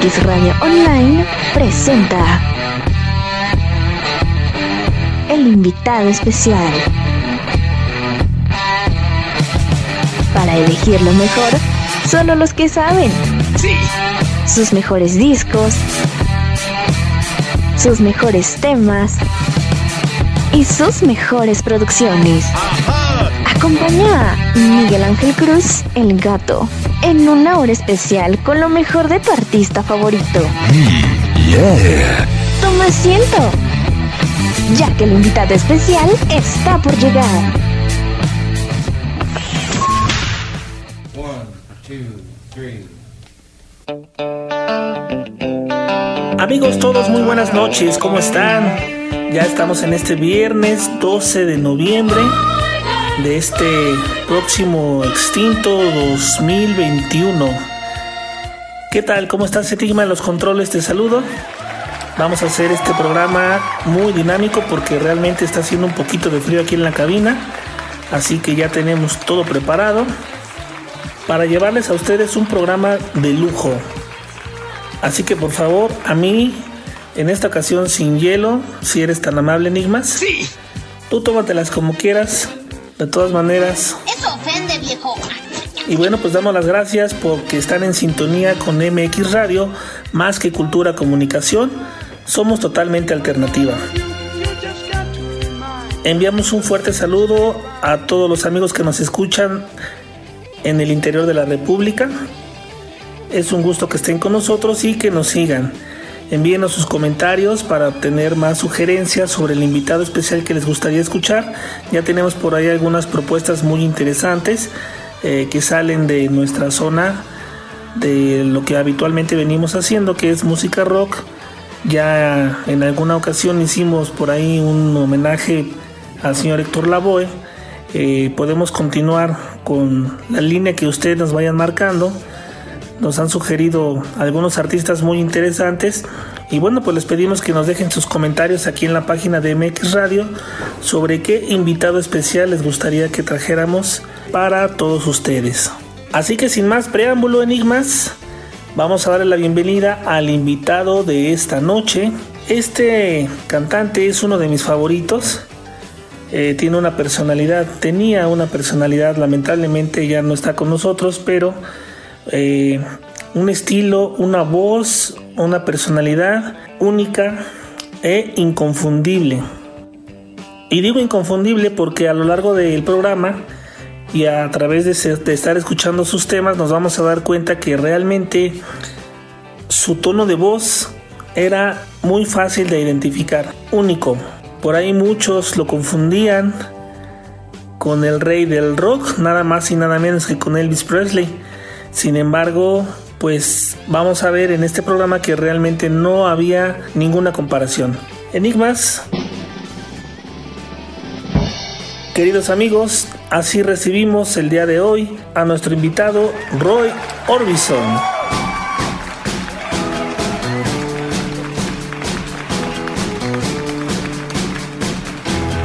MX Radio Online presenta el invitado especial. Para elegir lo mejor, solo los que saben. Sí. Sus mejores discos, sus mejores temas y sus mejores producciones. Acompaña a Miguel Ángel Cruz, el gato, en una hora especial con lo mejor de tu artista favorito. Yeah. Toma asiento, ya que el invitado especial está por llegar. One, two, three. Amigos todos, muy buenas noches, ¿cómo están? Ya estamos en este viernes 12 de noviembre de este próximo extinto 2021. ¿Qué tal? ¿Cómo estás, Etigma? Los controles te saludo. Vamos a hacer este programa muy dinámico porque realmente está haciendo un poquito de frío aquí en la cabina. Así que ya tenemos todo preparado para llevarles a ustedes un programa de lujo. Así que por favor, a mí, en esta ocasión sin hielo, si eres tan amable, Enigmas, Sí. tú tómatelas como quieras. De todas maneras, Eso ofende, viejo. y bueno, pues damos las gracias porque están en sintonía con MX Radio, más que cultura comunicación, somos totalmente alternativa. Enviamos un fuerte saludo a todos los amigos que nos escuchan en el interior de la República. Es un gusto que estén con nosotros y que nos sigan. Envíenos sus comentarios para obtener más sugerencias sobre el invitado especial que les gustaría escuchar. Ya tenemos por ahí algunas propuestas muy interesantes eh, que salen de nuestra zona, de lo que habitualmente venimos haciendo, que es música rock. Ya en alguna ocasión hicimos por ahí un homenaje al señor Héctor Lavoe. Eh, podemos continuar con la línea que ustedes nos vayan marcando nos han sugerido algunos artistas muy interesantes y bueno pues les pedimos que nos dejen sus comentarios aquí en la página de MX Radio sobre qué invitado especial les gustaría que trajéramos para todos ustedes. Así que sin más preámbulo enigmas, vamos a darle la bienvenida al invitado de esta noche. Este cantante es uno de mis favoritos. Eh, tiene una personalidad, tenía una personalidad, lamentablemente ya no está con nosotros, pero eh, un estilo, una voz, una personalidad única e inconfundible. Y digo inconfundible porque a lo largo del programa y a través de, de estar escuchando sus temas nos vamos a dar cuenta que realmente su tono de voz era muy fácil de identificar, único. Por ahí muchos lo confundían con el rey del rock, nada más y nada menos que con Elvis Presley. Sin embargo, pues vamos a ver en este programa que realmente no había ninguna comparación. Enigmas. Queridos amigos, así recibimos el día de hoy a nuestro invitado Roy Orbison.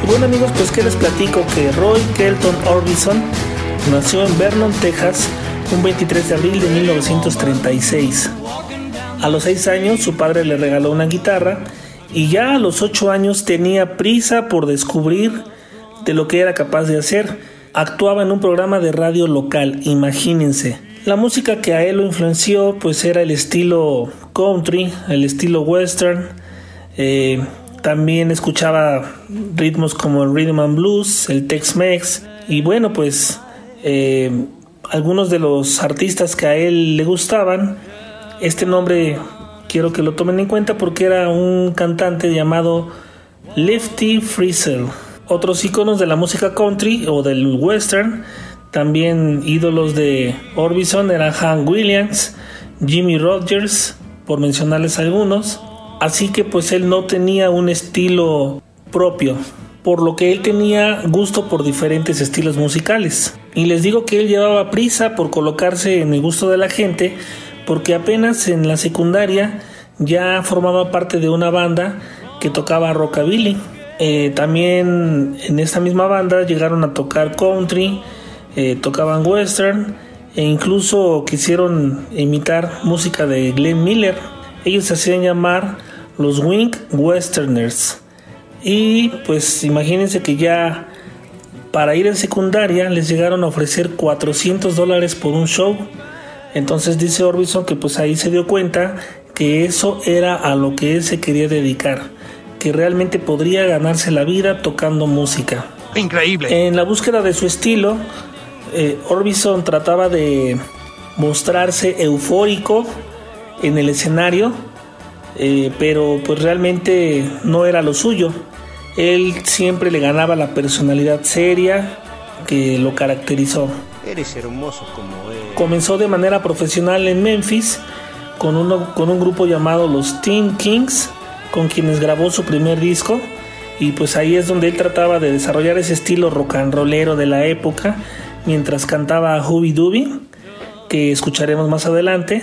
Bueno amigos, pues que les platico que Roy Kelton Orbison nació en Vernon, Texas, un 23 de abril de 1936. A los 6 años su padre le regaló una guitarra y ya a los 8 años tenía prisa por descubrir de lo que era capaz de hacer. Actuaba en un programa de radio local, imagínense. La música que a él lo influenció pues era el estilo country, el estilo western. eh, también escuchaba ritmos como el rhythm and blues, el Tex-Mex y bueno pues eh, algunos de los artistas que a él le gustaban. Este nombre quiero que lo tomen en cuenta porque era un cantante llamado Lefty Frizzle. Otros iconos de la música country o del western, también ídolos de Orbison eran Hank Williams, Jimmy Rogers, por mencionarles algunos. Así que pues él no tenía un estilo propio, por lo que él tenía gusto por diferentes estilos musicales. Y les digo que él llevaba prisa por colocarse en el gusto de la gente, porque apenas en la secundaria ya formaba parte de una banda que tocaba rockabilly. Eh, también en esta misma banda llegaron a tocar country, eh, tocaban western e incluso quisieron imitar música de Glenn Miller. Ellos se hacían llamar los Wink Westerners. Y pues imagínense que ya para ir en secundaria les llegaron a ofrecer 400 dólares por un show. Entonces dice Orbison que pues ahí se dio cuenta que eso era a lo que él se quería dedicar, que realmente podría ganarse la vida tocando música. Increíble. En la búsqueda de su estilo, eh, Orbison trataba de mostrarse eufórico en el escenario, eh, pero pues realmente no era lo suyo. Él siempre le ganaba la personalidad seria que lo caracterizó. Eres hermoso como él. Comenzó de manera profesional en Memphis con, uno, con un grupo llamado los Teen Kings, con quienes grabó su primer disco. Y pues ahí es donde él trataba de desarrollar ese estilo rock and rollero de la época, mientras cantaba Hooby Dooby, que escucharemos más adelante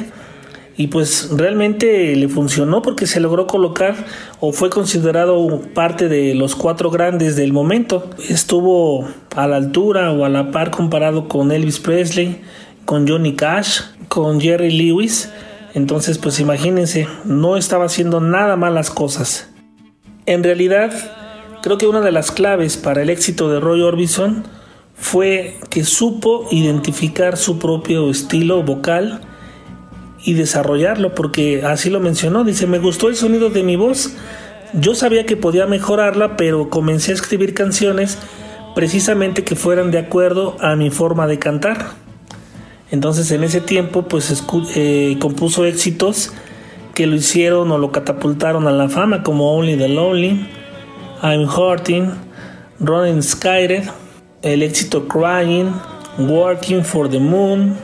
y pues realmente le funcionó porque se logró colocar o fue considerado parte de los cuatro grandes del momento. Estuvo a la altura o a la par comparado con Elvis Presley, con Johnny Cash, con Jerry Lewis. Entonces pues imagínense, no estaba haciendo nada malas cosas. En realidad, creo que una de las claves para el éxito de Roy Orbison fue que supo identificar su propio estilo vocal y desarrollarlo, porque así lo mencionó, dice, me gustó el sonido de mi voz, yo sabía que podía mejorarla, pero comencé a escribir canciones precisamente que fueran de acuerdo a mi forma de cantar. Entonces en ese tiempo pues eh, compuso éxitos que lo hicieron o lo catapultaron a la fama como Only the Lonely, I'm Hurting, Running Skyred, el éxito Crying, Working for the Moon,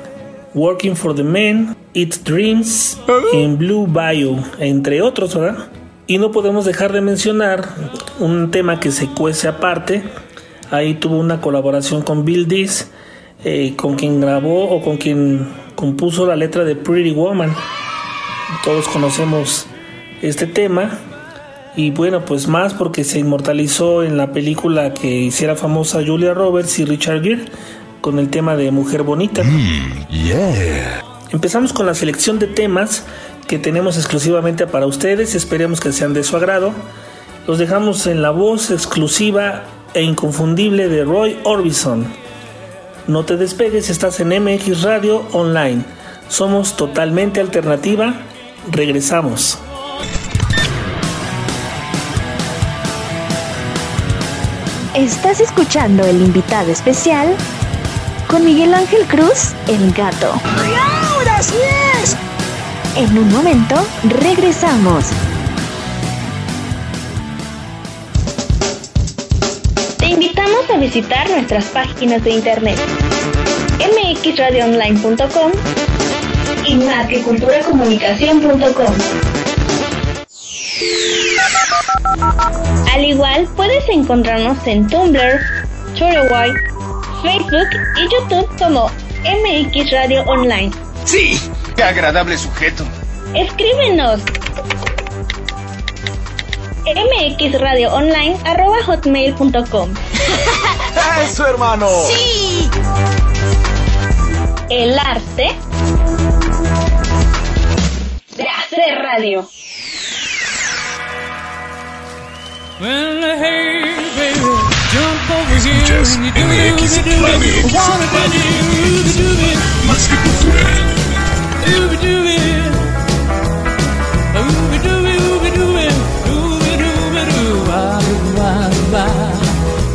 Working for the Men, It Dreams, en Blue Bayou, entre otros, ¿verdad? Y no podemos dejar de mencionar un tema que se cuece aparte. Ahí tuvo una colaboración con Bill Dees, eh, con quien grabó o con quien compuso la letra de Pretty Woman. Todos conocemos este tema. Y bueno, pues más porque se inmortalizó en la película que hiciera famosa Julia Roberts y Richard Gere con el tema de Mujer Bonita. Mm, yeah. Empezamos con la selección de temas que tenemos exclusivamente para ustedes, esperemos que sean de su agrado. Los dejamos en la voz exclusiva e inconfundible de Roy Orbison. No te despegues, estás en MX Radio Online. Somos totalmente alternativa. Regresamos. Estás escuchando el invitado especial con Miguel Ángel Cruz, el gato. ahora sí es! En un momento, regresamos. Te invitamos a visitar nuestras páginas de internet mxradioonline.com y marqueculturacomunicación.com. Al igual, puedes encontrarnos en Tumblr, Twitter, Facebook y YouTube como MX Radio Online. ¡Sí! ¡Qué agradable sujeto! Escríbenos mxradioonline.hotmail.com ¡Eso, hermano! ¡Sí! El arte de hacer radio. Well, hey, baby, jump over here Just and you do it, MX do it, Radio. wanna do it, do do it, ooh, do it, ooh, do it.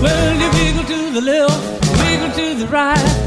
Well, you wiggle to the left, wiggle to the right,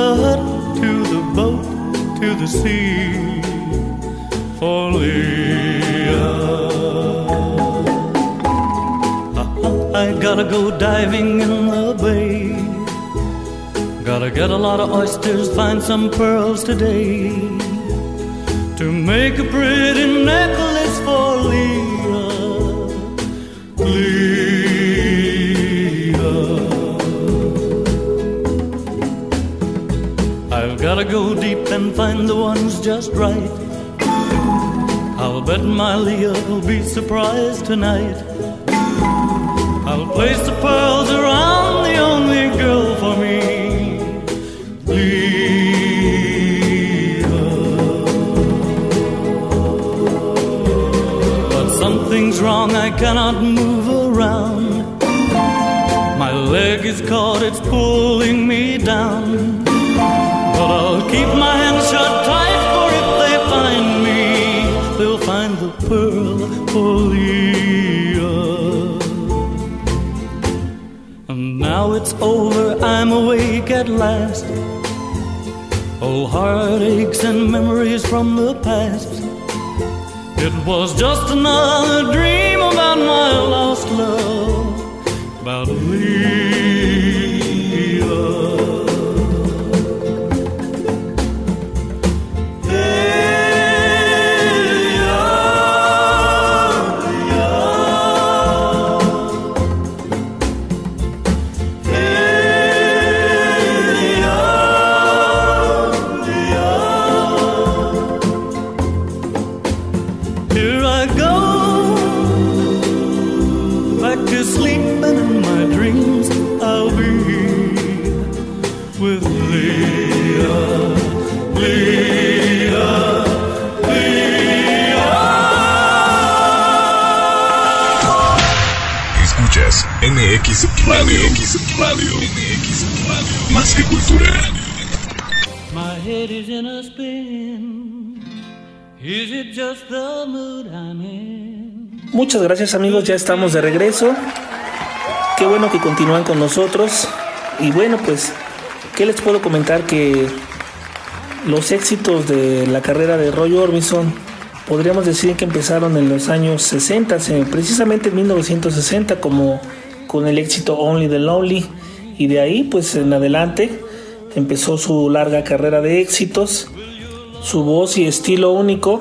the hut to the boat to the sea for Leah. Uh-huh, I gotta go diving in the bay. Gotta get a lot of oysters, find some pearls today to make a pretty necklace for. Leah. Gotta go deep and find the ones just right. I'll bet my Leah will be surprised tonight. I'll place the pearls around the only girl for me. Leah. But something's wrong, I cannot move around. My leg is caught, it's pulling me down. Keep my hands shut tight, for if they find me, they'll find the pearl for Leah. And now it's over, I'm awake at last. Oh, heartaches and memories from the past. It was just another dream to sleeping in my dreams. I'll be with Leah, Leah, Leah. Escuchas MX Radio. MX Radio. MX Radio. Más que cultura. My head is in a spin. Is it just the mood I'm in? Muchas gracias amigos, ya estamos de regreso. Qué bueno que continúan con nosotros. Y bueno, pues, ¿qué les puedo comentar? Que los éxitos de la carrera de Roy Orbison podríamos decir que empezaron en los años 60, eh, precisamente en 1960, como con el éxito Only the Lonely. Y de ahí, pues en adelante, empezó su larga carrera de éxitos Su voz y estilo único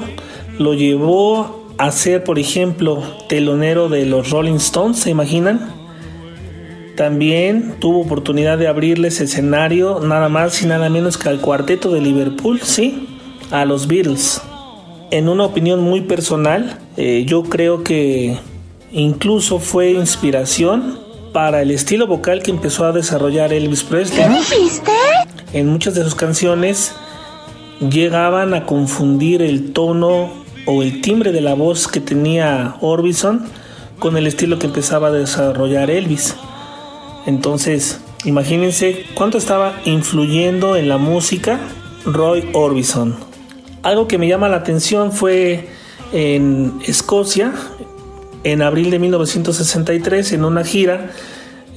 lo llevó a ser, por ejemplo, telonero de los Rolling Stones, ¿se imaginan? También tuvo oportunidad de abrirles escenario nada más y nada menos que al cuarteto de Liverpool, sí, a los Beatles. En una opinión muy personal, eh, yo creo que incluso fue inspiración para el estilo vocal que empezó a desarrollar Elvis Presley. ¿Qué dijiste? En muchas de sus canciones llegaban a confundir el tono o el timbre de la voz que tenía Orbison con el estilo que empezaba a desarrollar Elvis. Entonces, imagínense cuánto estaba influyendo en la música Roy Orbison. Algo que me llama la atención fue en Escocia, en abril de 1963, en una gira,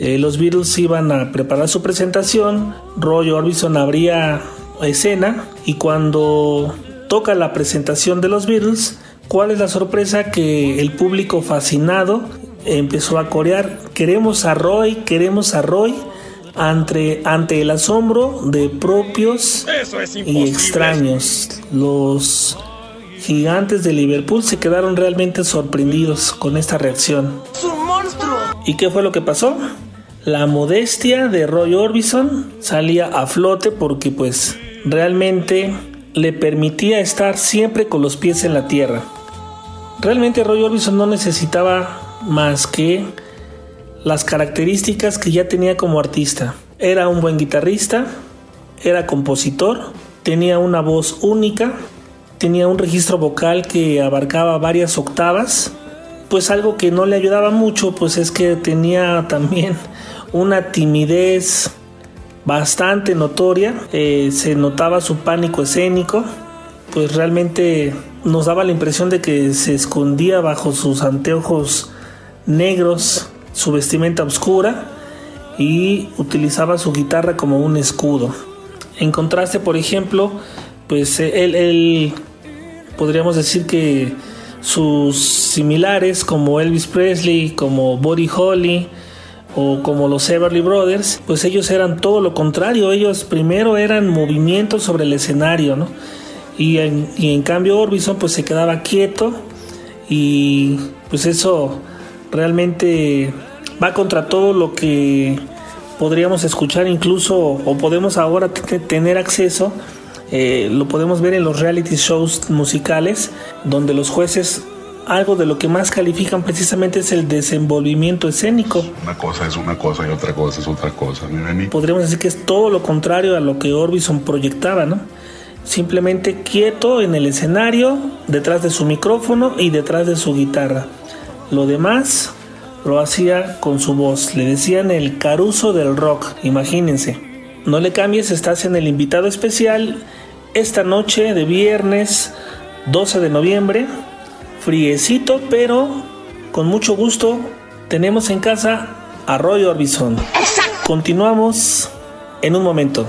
eh, los Beatles iban a preparar su presentación, Roy Orbison abría escena y cuando toca la presentación de los Beatles, ¿cuál es la sorpresa? Que el público fascinado empezó a corear, queremos a Roy, queremos a Roy, ante, ante el asombro de propios y extraños. Los gigantes de Liverpool se quedaron realmente sorprendidos con esta reacción. ¡Es un monstruo! ¿Y qué fue lo que pasó? La modestia de Roy Orbison salía a flote porque pues realmente le permitía estar siempre con los pies en la tierra. Realmente Roy Orbison no necesitaba más que las características que ya tenía como artista. Era un buen guitarrista, era compositor, tenía una voz única, tenía un registro vocal que abarcaba varias octavas, pues algo que no le ayudaba mucho, pues es que tenía también una timidez bastante notoria, eh, se notaba su pánico escénico, pues realmente nos daba la impresión de que se escondía bajo sus anteojos negros, su vestimenta oscura y utilizaba su guitarra como un escudo. En contraste, por ejemplo, pues él, él podríamos decir que sus similares como Elvis Presley, como Buddy Holly o como los Everly Brothers, pues ellos eran todo lo contrario, ellos primero eran movimientos sobre el escenario, ¿no? Y en, cambio Orbison pues se quedaba quieto y pues eso realmente va contra todo lo que podríamos escuchar incluso o podemos ahora tener acceso eh, lo podemos ver en los reality shows musicales donde los jueces algo de lo que más califican precisamente es el desenvolvimiento escénico. Una cosa es una cosa y otra cosa es otra cosa, Podríamos decir que es todo lo contrario a lo que Orbison proyectaba, ¿no? Simplemente quieto en el escenario, detrás de su micrófono y detrás de su guitarra. Lo demás lo hacía con su voz. Le decían el caruso del rock, imagínense. No le cambies, estás en el invitado especial esta noche de viernes 12 de noviembre. Friecito, pero con mucho gusto tenemos en casa a Roy Orbison. Continuamos en un momento.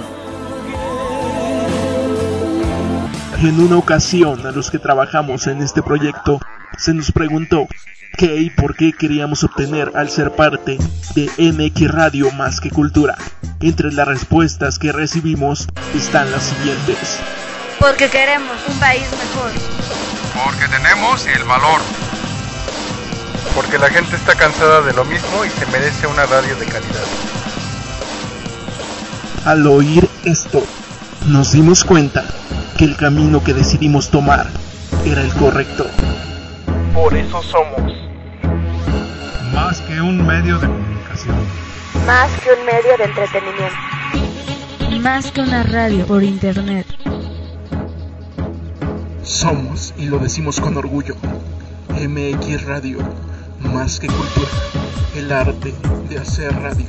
En una ocasión a los que trabajamos en este proyecto se nos preguntó qué y por qué queríamos obtener al ser parte de MX Radio Más que Cultura. Entre las respuestas que recibimos están las siguientes. Porque queremos un país mejor. Porque tenemos el valor. Porque la gente está cansada de lo mismo y se merece una radio de calidad. Al oír esto, nos dimos cuenta que el camino que decidimos tomar era el correcto. Por eso somos más que un medio de comunicación. Más que un medio de entretenimiento. Más que una radio por internet. Somos, y lo decimos con orgullo, MX Radio, más que cultura, el arte de hacer radio.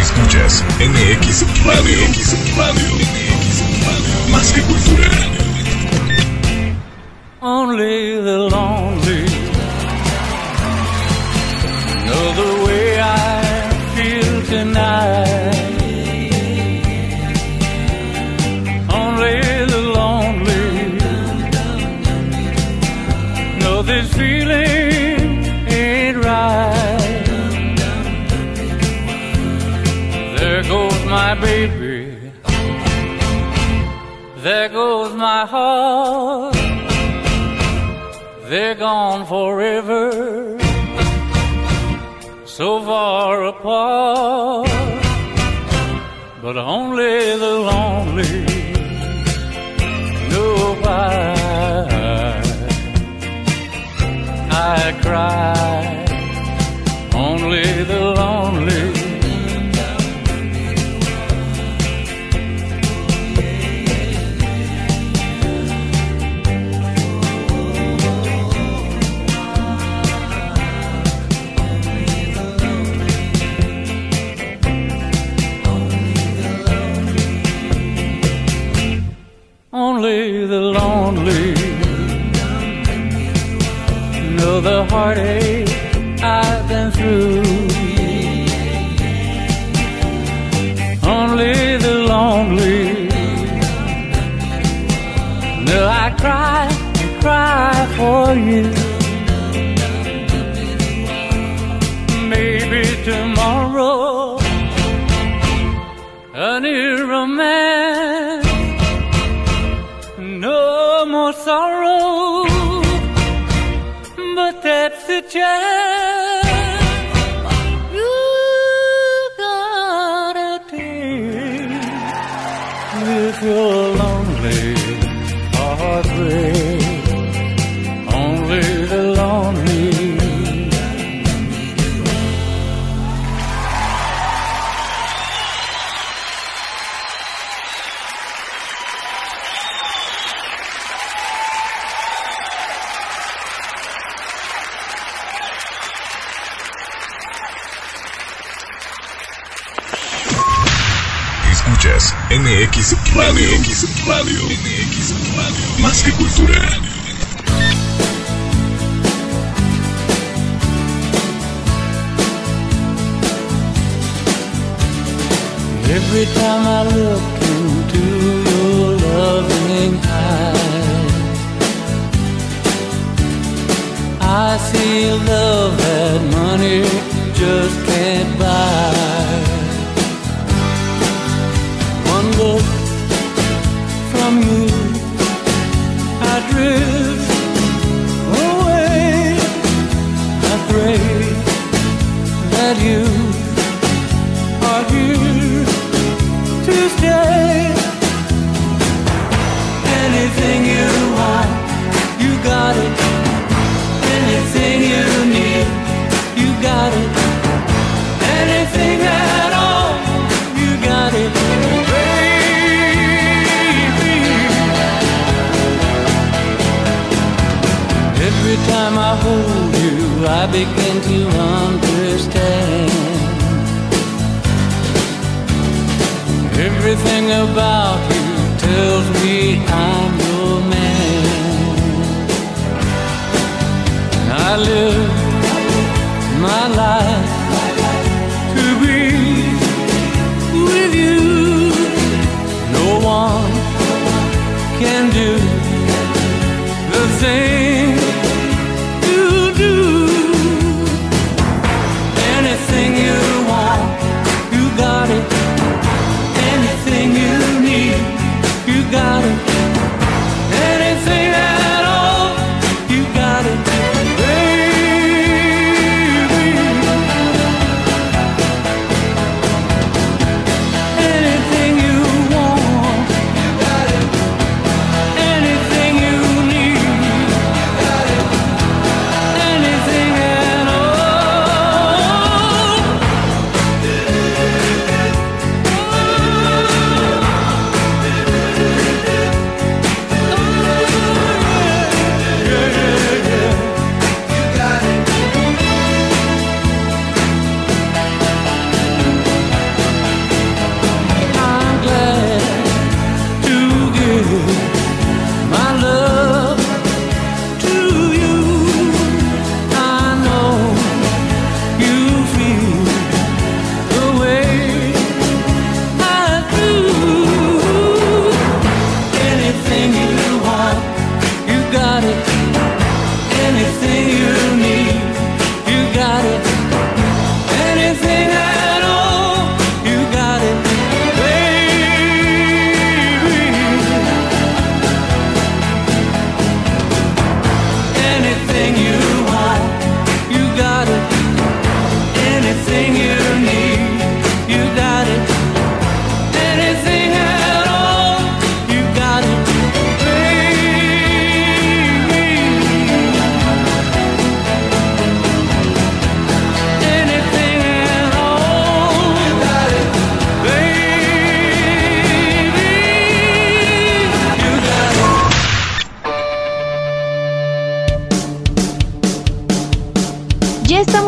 Escuchas MX Radio. Radio. Más que cultura. Only the lonely my heart. They're gone forever, so far apart. But only the lonely know why I cry. heartache I've been through. Only the lonely. No, I cry, cry for you. money.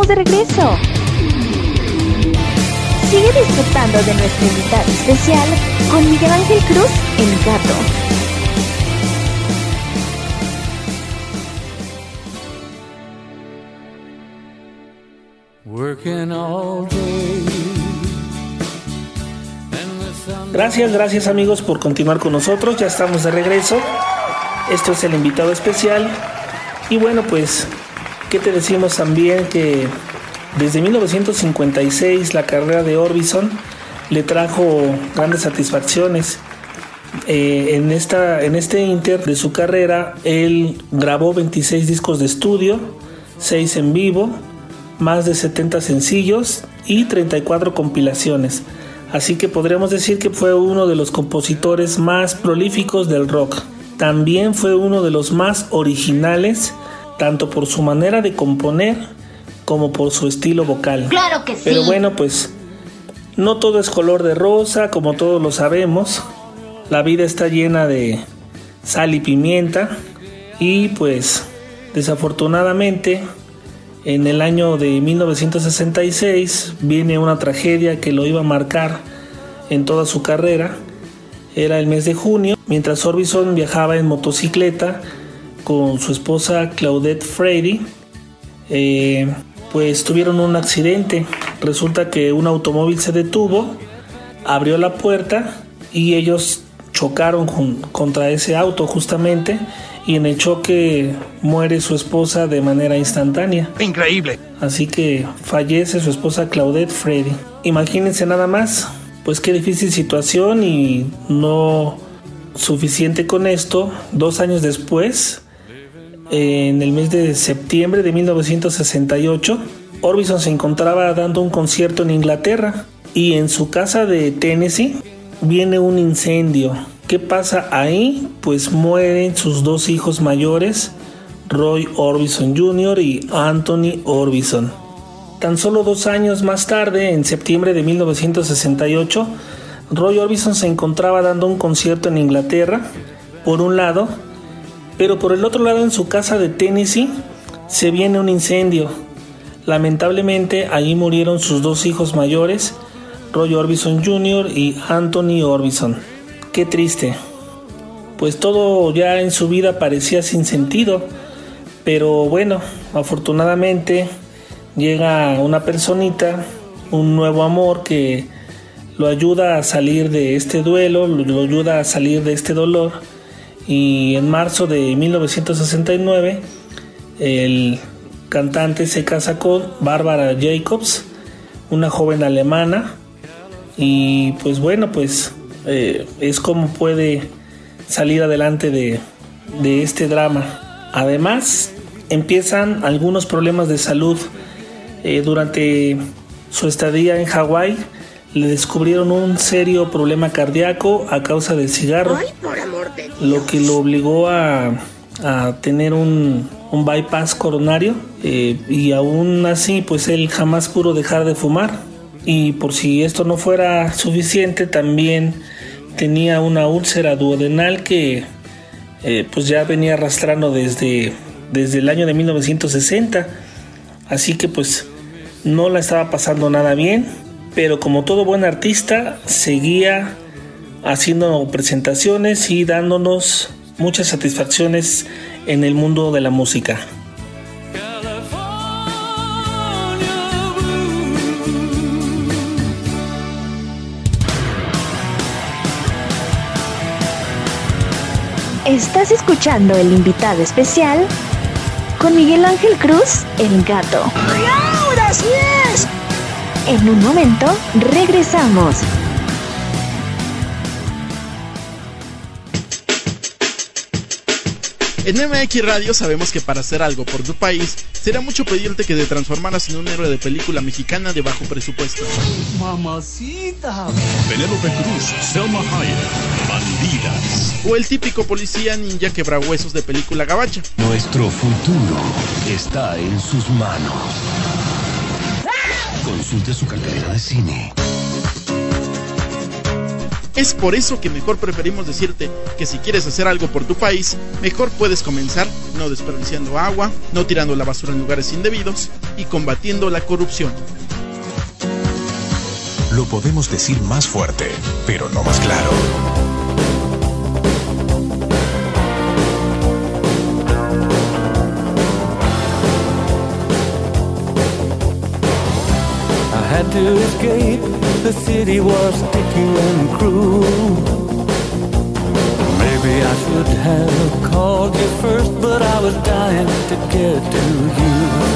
De regreso. Sigue disfrutando de nuestro invitado especial con Miguel Ángel Cruz, el gato. Gracias, gracias amigos por continuar con nosotros. Ya estamos de regreso. Esto es el invitado especial. Y bueno, pues, ¿qué te decimos también? Que desde 1956 la carrera de Orbison le trajo grandes satisfacciones. Eh, en, esta, en este inter de su carrera, él grabó 26 discos de estudio, 6 en vivo, más de 70 sencillos y 34 compilaciones. Así que podríamos decir que fue uno de los compositores más prolíficos del rock. También fue uno de los más originales, tanto por su manera de componer como por su estilo vocal. Claro que sí. Pero bueno, pues no todo es color de rosa, como todos lo sabemos. La vida está llena de sal y pimienta y pues desafortunadamente en el año de 1966 viene una tragedia que lo iba a marcar en toda su carrera. Era el mes de junio, mientras Orbison viajaba en motocicleta con su esposa Claudette Frady, eh, pues tuvieron un accidente. Resulta que un automóvil se detuvo, abrió la puerta y ellos chocaron contra ese auto justamente y en el choque muere su esposa de manera instantánea. Increíble. Así que fallece su esposa Claudette Freddy. Imagínense nada más, pues qué difícil situación y no suficiente con esto. Dos años después, en el mes de septiembre de 1968, Orbison se encontraba dando un concierto en Inglaterra y en su casa de Tennessee viene un incendio. ¿Qué pasa ahí? Pues mueren sus dos hijos mayores, Roy Orbison Jr. y Anthony Orbison. Tan solo dos años más tarde, en septiembre de 1968, Roy Orbison se encontraba dando un concierto en Inglaterra, por un lado, pero por el otro lado en su casa de Tennessee se viene un incendio. Lamentablemente allí murieron sus dos hijos mayores, Roy Orbison Jr. y Anthony Orbison. Qué triste. Pues todo ya en su vida parecía sin sentido. Pero bueno, afortunadamente llega una personita, un nuevo amor que lo ayuda a salir de este duelo, lo ayuda a salir de este dolor. Y en marzo de 1969 el cantante se casa con Barbara Jacobs, una joven alemana. Y pues bueno, pues eh, es como puede salir adelante de, de este drama. Además, empiezan algunos problemas de salud. Eh, durante su estadía en Hawái, le descubrieron un serio problema cardíaco a causa del cigarro, Ay, por amor de Dios. lo que lo obligó a, a tener un, un bypass coronario eh, y aún así pues él jamás pudo dejar de fumar. Y por si esto no fuera suficiente también tenía una úlcera duodenal que eh, pues ya venía arrastrando desde, desde el año de 1960 así que pues no la estaba pasando nada bien pero como todo buen artista seguía haciendo presentaciones y dándonos muchas satisfacciones en el mundo de la música. Estás escuchando el invitado especial con Miguel Ángel Cruz, el gato. ¡Ahora sí! En un momento, regresamos. En MX Radio sabemos que para hacer algo por tu país, será mucho pedirte que te transformaras en un héroe de película mexicana de bajo presupuesto. Mamacita. Penélope Cruz, Selma Hayek, Bandidas. O el típico policía ninja quebrahuesos de película gabacha. Nuestro futuro está en sus manos. Consulte su cartelera de cine. Es por eso que mejor preferimos decirte que si quieres hacer algo por tu país, mejor puedes comenzar no desperdiciando agua, no tirando la basura en lugares indebidos y combatiendo la corrupción. Lo podemos decir más fuerte, pero no más claro. Had to escape, the city was sticky and cruel. Maybe I should have called you first, but I was dying to get to you.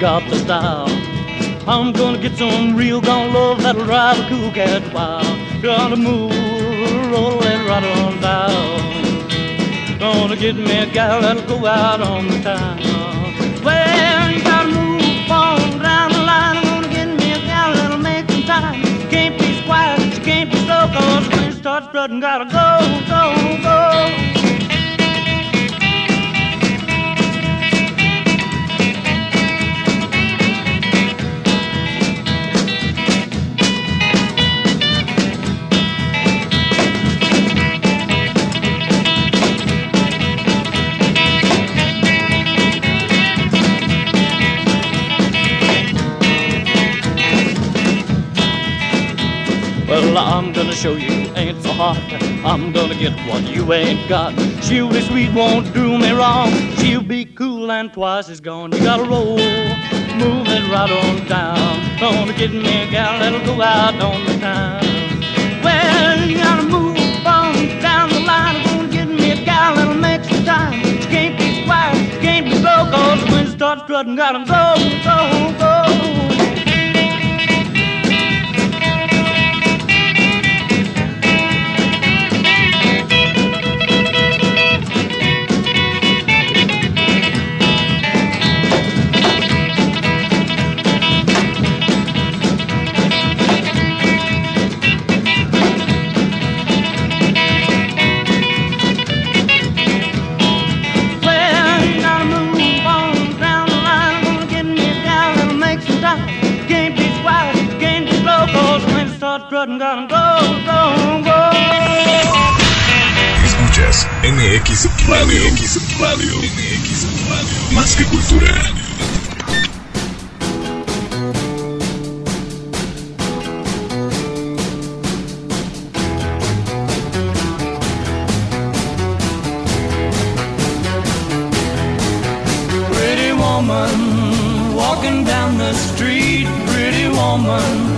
Got the style. I'm gonna get some real gone love that'll drive a cool cat wild. Gonna move, roll and right on down. Gonna get me a gal that'll go out on the town. Well, you gotta move on down the line. I'm gonna get me a gal that'll make some time. Can't be quiet, she can't be slow, cause when you start strutting, gotta go, go, go. I'm gonna show you ain't so hard. I'm gonna get what you ain't got. She'll be sweet, won't do me wrong. She'll be cool and twice as gone. You gotta roll, move it right on down. Gonna get me a gal that'll go out on the town. Well, you gotta move on down the line. Gonna get me a gal that'll make some time. She can't be quiet, she can't be slow, cause when she starts strutting, gotta go, go, go. Strutting, gotta go, go, go. Escuchas MX Radio. MX Radio. MX Radio. Más que cultura. Pretty woman walking down the street. Pretty woman,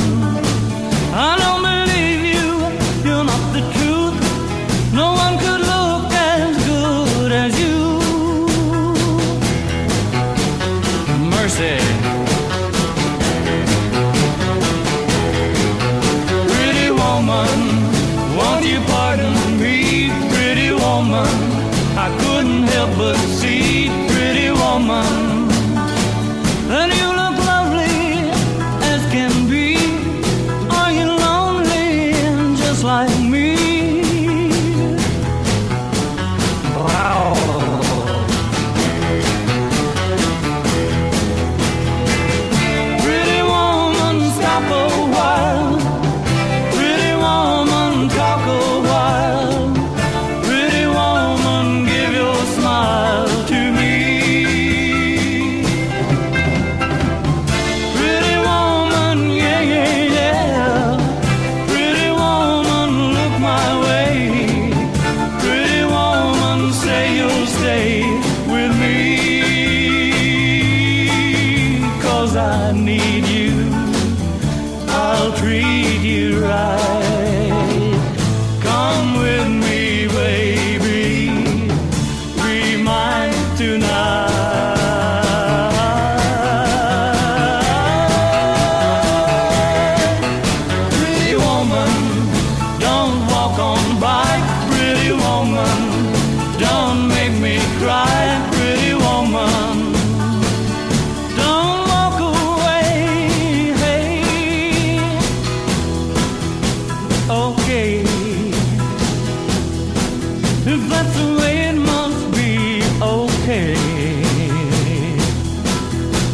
If that's the way it must be, okay.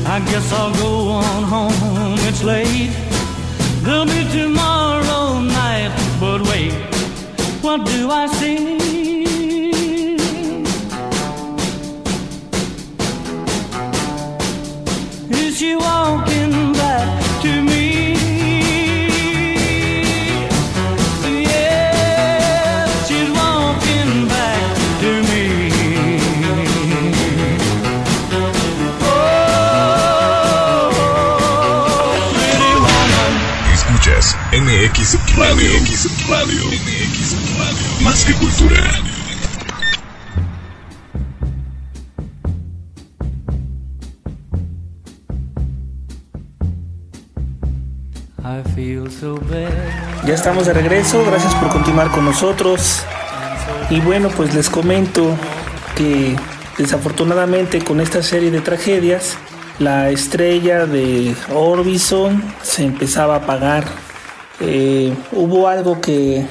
I guess I'll go on home, it's late. There'll be tomorrow night, but wait, what do I see? Radio. MX Radio. MX Radio. Más que cultura. I feel so bad. Ya estamos de regreso, gracias por continuar con nosotros. Y bueno, pues les comento que desafortunadamente con esta serie de tragedias, la estrella de Orbison se empezaba a apagar. Eh, hubo algo que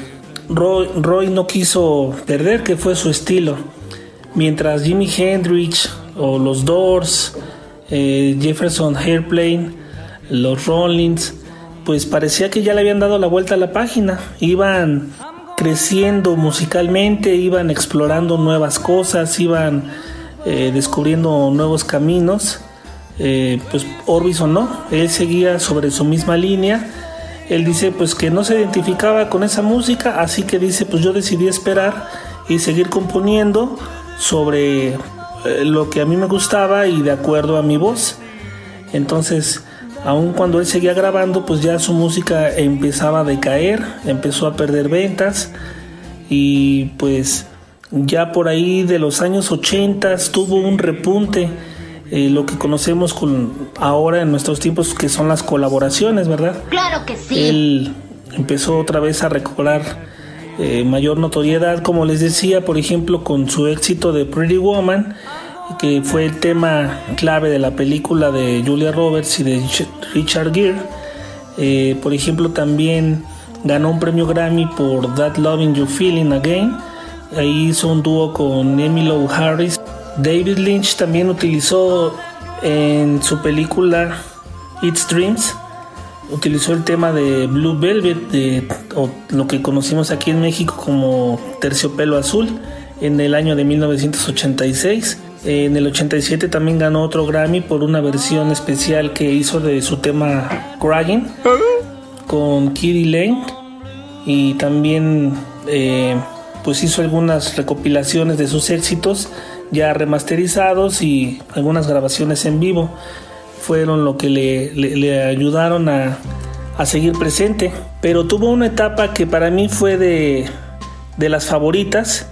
Roy, no quiso perder, que fue su estilo. Mientras Jimi Hendrix o los Doors, eh, Jefferson Airplane, los Rollins, pues parecía que ya le habían dado la vuelta a la página. Iban creciendo musicalmente, iban explorando nuevas cosas, iban eh, descubriendo nuevos caminos. eh, pues Orbison no, él seguía sobre su misma línea. Él dice pues que no se identificaba con esa música, así que dice pues yo decidí esperar y seguir componiendo sobre eh, lo que a mí me gustaba y de acuerdo a mi voz. Entonces, aun cuando él seguía grabando, pues ya su música empezaba a decaer, empezó a perder ventas y pues ya por ahí de los años 80 tuvo un repunte eh, lo que conocemos con ahora en nuestros tiempos que son las colaboraciones, ¿verdad? Claro que sí. Él empezó otra vez a recobrar eh, mayor notoriedad, como les decía, por ejemplo, con su éxito de Pretty Woman, que fue el tema clave de la película de Julia Roberts y de Richard Gere. Eh, por ejemplo, también ganó un premio Grammy por That Loving You Feeling Again. Ahí hizo un dúo con Emily Harris David Lynch también utilizó en su película It's Dreams, utilizó el tema de Blue Velvet, de, lo que conocimos aquí en México como Terciopelo Azul, en el año de 1986. En el 87 también ganó otro Grammy por una versión especial que hizo de su tema Crying con Kitty Lane y también eh, pues hizo algunas recopilaciones de sus éxitos ya remasterizados y algunas grabaciones en vivo fueron lo que le, ayudaron a, seguir presente. Pero tuvo una etapa que para mí fue de, las favoritas.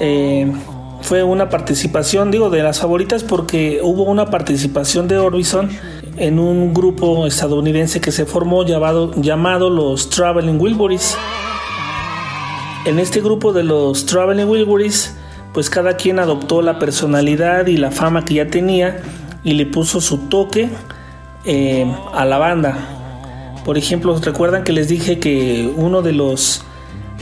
Eh, fue una participación, digo, de las favoritas porque hubo una participación de Orbison en un grupo estadounidense que se formó llamado, llamado los Traveling Wilburys. En este grupo de los Traveling Wilburys pues cada quien adoptó la personalidad y la fama que ya tenía y le puso su toque eh, a la banda. Por ejemplo, recuerdan que les dije que uno de los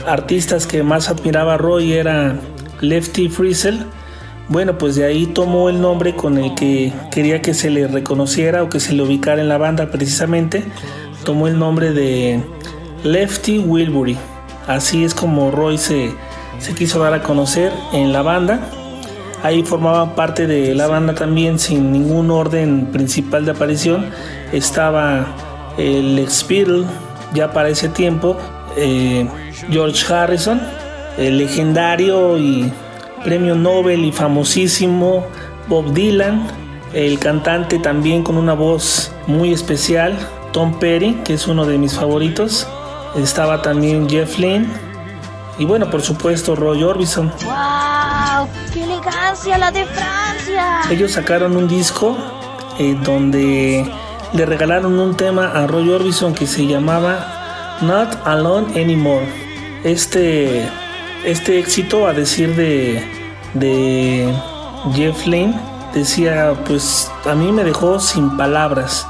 artistas que más admiraba a Roy era Lefty Frizzle. Bueno, pues de ahí tomó el nombre con el que quería que se le reconociera o que se le ubicara en la banda precisamente. Tomó el nombre de Lefty Wilbury. Así es como Roy se, se quiso dar a conocer en la banda. Ahí formaba parte de la banda también sin ningún orden principal de aparición. Estaba el ex ya para ese tiempo, eh, George Harrison, el legendario y premio Nobel y famosísimo Bob Dylan, el cantante también con una voz muy especial, Tom Perry, que es uno de mis favoritos. Estaba también Jeff Lynne, y bueno, por supuesto, Roy Orbison. ¡Wow! ¡Qué elegancia la de Francia! Ellos sacaron un disco eh, donde le regalaron un tema a Roy Orbison que se llamaba Not Alone Anymore. Este, este éxito, a decir de, de Jeff Lynne, decía, pues a mí me dejó sin palabras.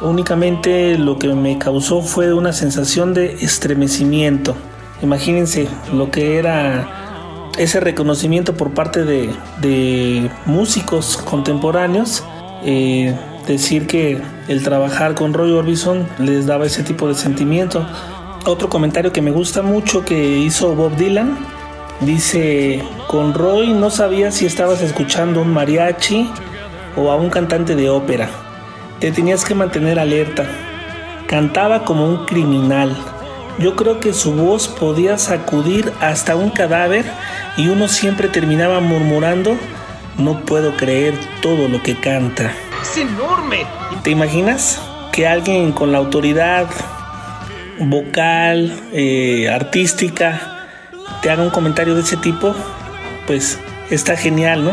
Únicamente lo que me causó fue una sensación de estremecimiento. Imagínense lo que era ese reconocimiento por parte de, músicos contemporáneos. Eh, decir que el trabajar con Roy Orbison les daba ese tipo de sentimiento. Otro comentario que me gusta mucho que hizo Bob Dylan dice, con Roy no sabía si estabas escuchando un mariachi o a un cantante de ópera. Te tenías que mantener alerta. Cantaba como un criminal yo creo que su voz podía sacudir hasta un cadáver y uno siempre terminaba murmurando, no puedo creer todo lo que canta. Es enorme. ¿Te imaginas que alguien con la autoridad vocal, eh, artística, te haga un comentario de ese tipo? Pues está genial, ¿no?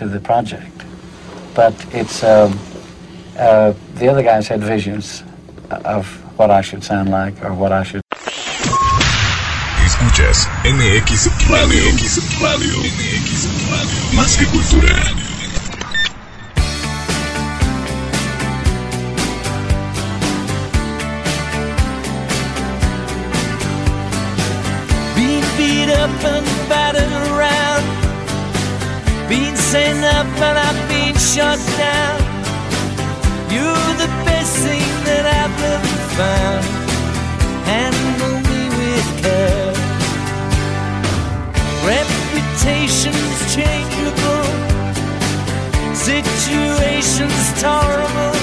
into the project. But it's um, uh, the other guys had visions of what I should sound like or what I should. Escuchas MX Radio. MX Radio. MX Radio. Más que cultura. But I've been shut down. You're the best thing that I've ever found. Handle me with care. Reputations changeable, situations terrible.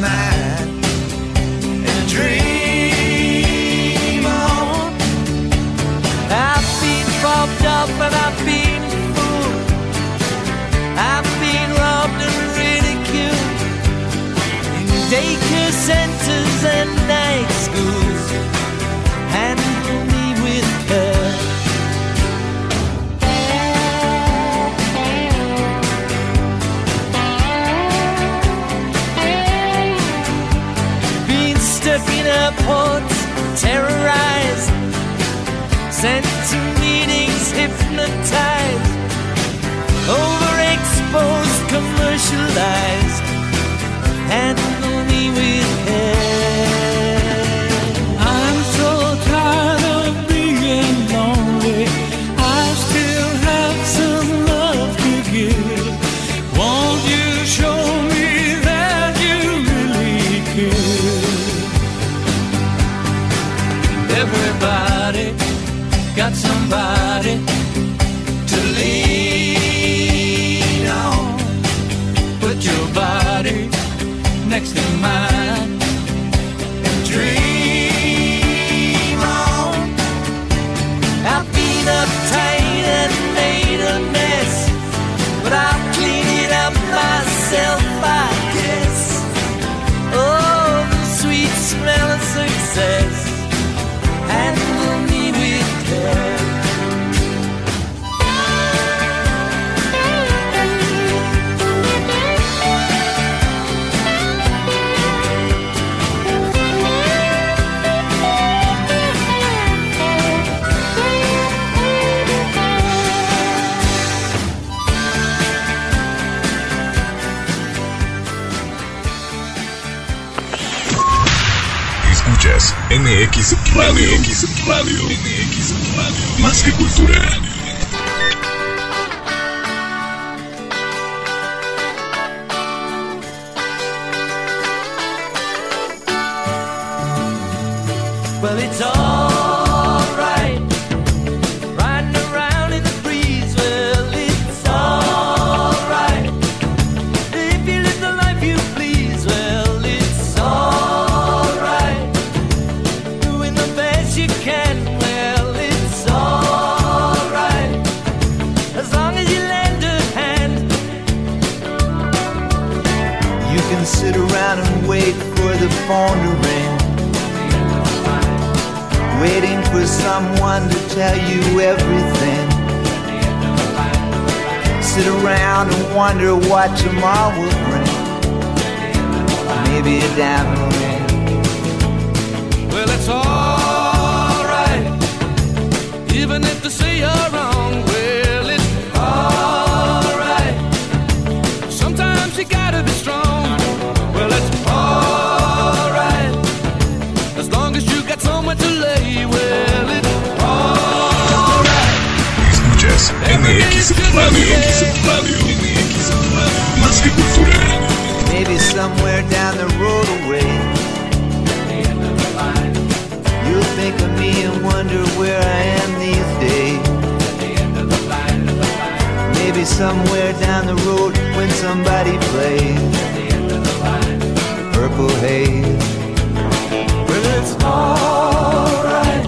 night. sent to meetings hypnotized, overexposed, commercialized, handle me with care. Radio. Radio. Más que cultura. Tell you everything. Sit around and wonder what tomorrow will bring. Maybe a diamond ring. Well, it's alright. Even if they say you're wrong, well, it's alright. Maybe somewhere down the road away. You'll think of me and wonder where I am these days. Maybe somewhere down the road when somebody plays Purple Haze. Well, it's alright.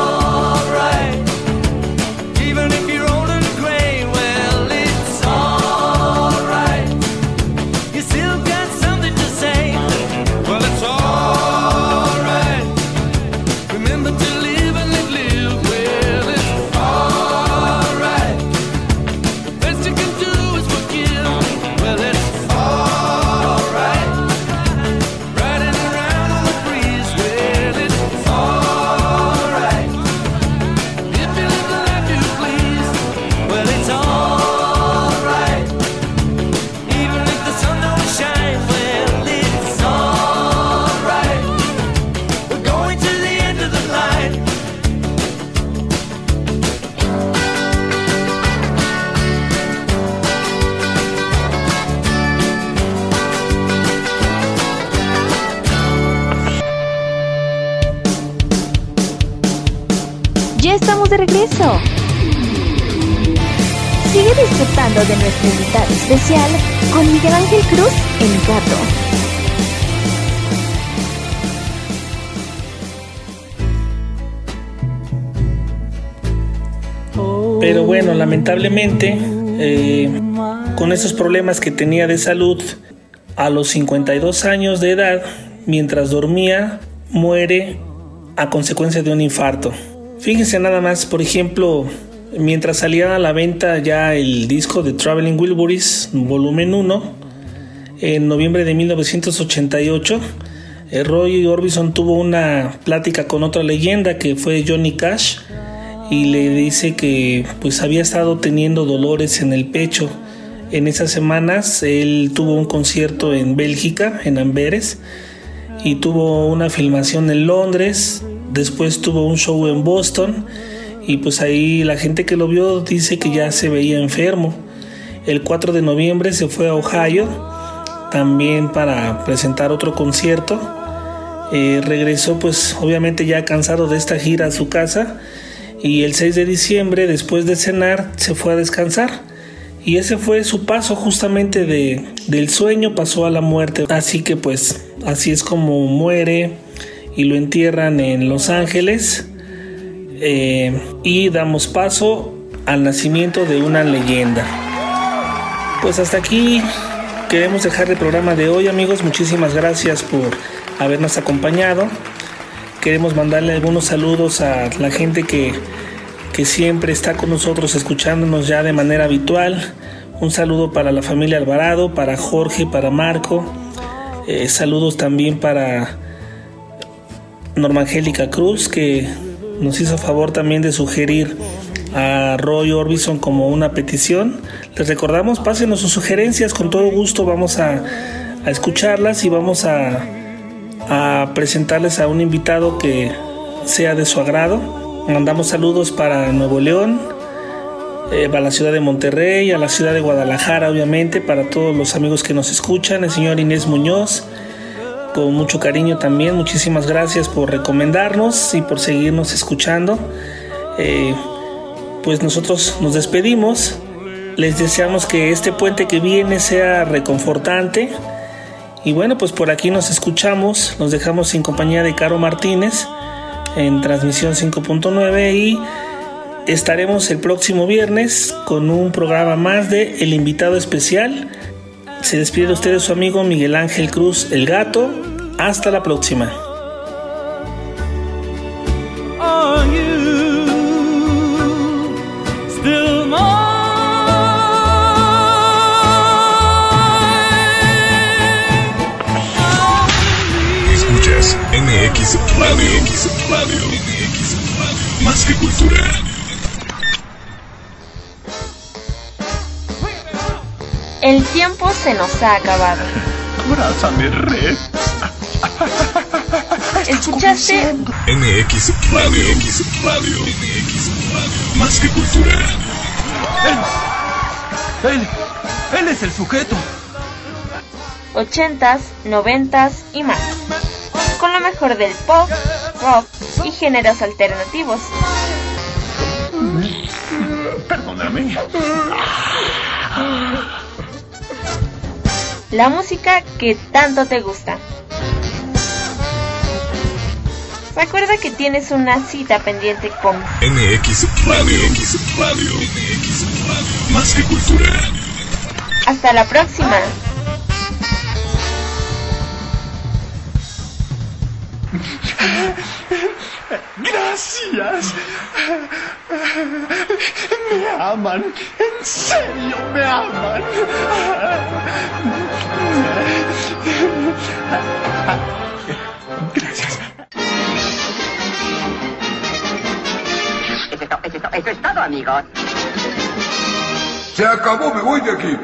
Disfrutando de nuestro invitado especial con Miguel Ángel Cruz, el gato. Pero bueno, lamentablemente, eh, con esos problemas que tenía de salud, a los 52 años de edad, mientras dormía, muere a consecuencia de un infarto. Fíjense nada más, por ejemplo, mientras salía a la venta ya el disco de Traveling Wilburys, volumen 1, en noviembre de 1988, eh, Roy Orbison tuvo una plática con otra leyenda que fue Johnny Cash y le dice que pues había estado teniendo dolores en el pecho. En esas semanas él tuvo un concierto en Bélgica, en Amberes, y tuvo una filmación en Londres, después tuvo un show en Boston y pues ahí la gente que lo vio dice que ya se veía enfermo. El 4 de noviembre se fue a Ohio también para presentar otro concierto. Eh, regresó pues obviamente ya cansado de esta gira a su casa y el 6 de diciembre después de cenar se fue a descansar. Y ese fue su paso justamente de, del sueño pasó a la muerte. Así que pues así es como muere y lo entierran en Los Ángeles. Eh, y damos paso al nacimiento de una leyenda. Pues hasta aquí queremos dejar el programa de hoy amigos. Muchísimas gracias por habernos acompañado. Queremos mandarle algunos saludos a la gente que, que siempre está con nosotros escuchándonos ya de manera habitual. Un saludo para la familia Alvarado, para Jorge, para Marco. Eh, saludos también para Norma Angélica Cruz, que nos hizo favor también de sugerir a Roy Orbison como una petición. Les recordamos, pásenos sus sugerencias, con todo gusto vamos a, a escucharlas y vamos a, a presentarles a un invitado que sea de su agrado. Mandamos saludos para Nuevo León, eh, para la ciudad de Monterrey, a la ciudad de Guadalajara, obviamente, para todos los amigos que nos escuchan, el señor Inés Muñoz, con mucho cariño también. Muchísimas gracias por recomendarnos y por seguirnos escuchando. Eh, pues nosotros nos despedimos. Les deseamos que este puente que viene sea reconfortante. Y bueno, pues por aquí nos escuchamos. Nos dejamos sin compañía de Caro Martínez en transmisión 5.9 y estaremos el próximo viernes con un programa más de El invitado especial se despide de ustedes su amigo Miguel Ángel Cruz, el gato. Hasta la próxima. Escuchas MX Radio. MX Radio. MX Radio. Más que cultura. Tiempo se nos ha acabado. Abrázame, red. ¿Escuchaste? MX Radio. MX Radio. MX Radio. Más que cultura. Él, él es el sujeto. Ochentas, noventas y más. Con lo mejor del pop, rock y géneros alternativos. Perdóname. La música que tanto te gusta. Recuerda que tienes una cita pendiente con MX Radio. MX Radio. MX Radio. Más que cultura. Hasta la próxima. Gracias. Me aman. En serio, me aman. Gracias. Eso es, to- eso es to- eso es todo, amigos. Se acabó, me voy de aquí.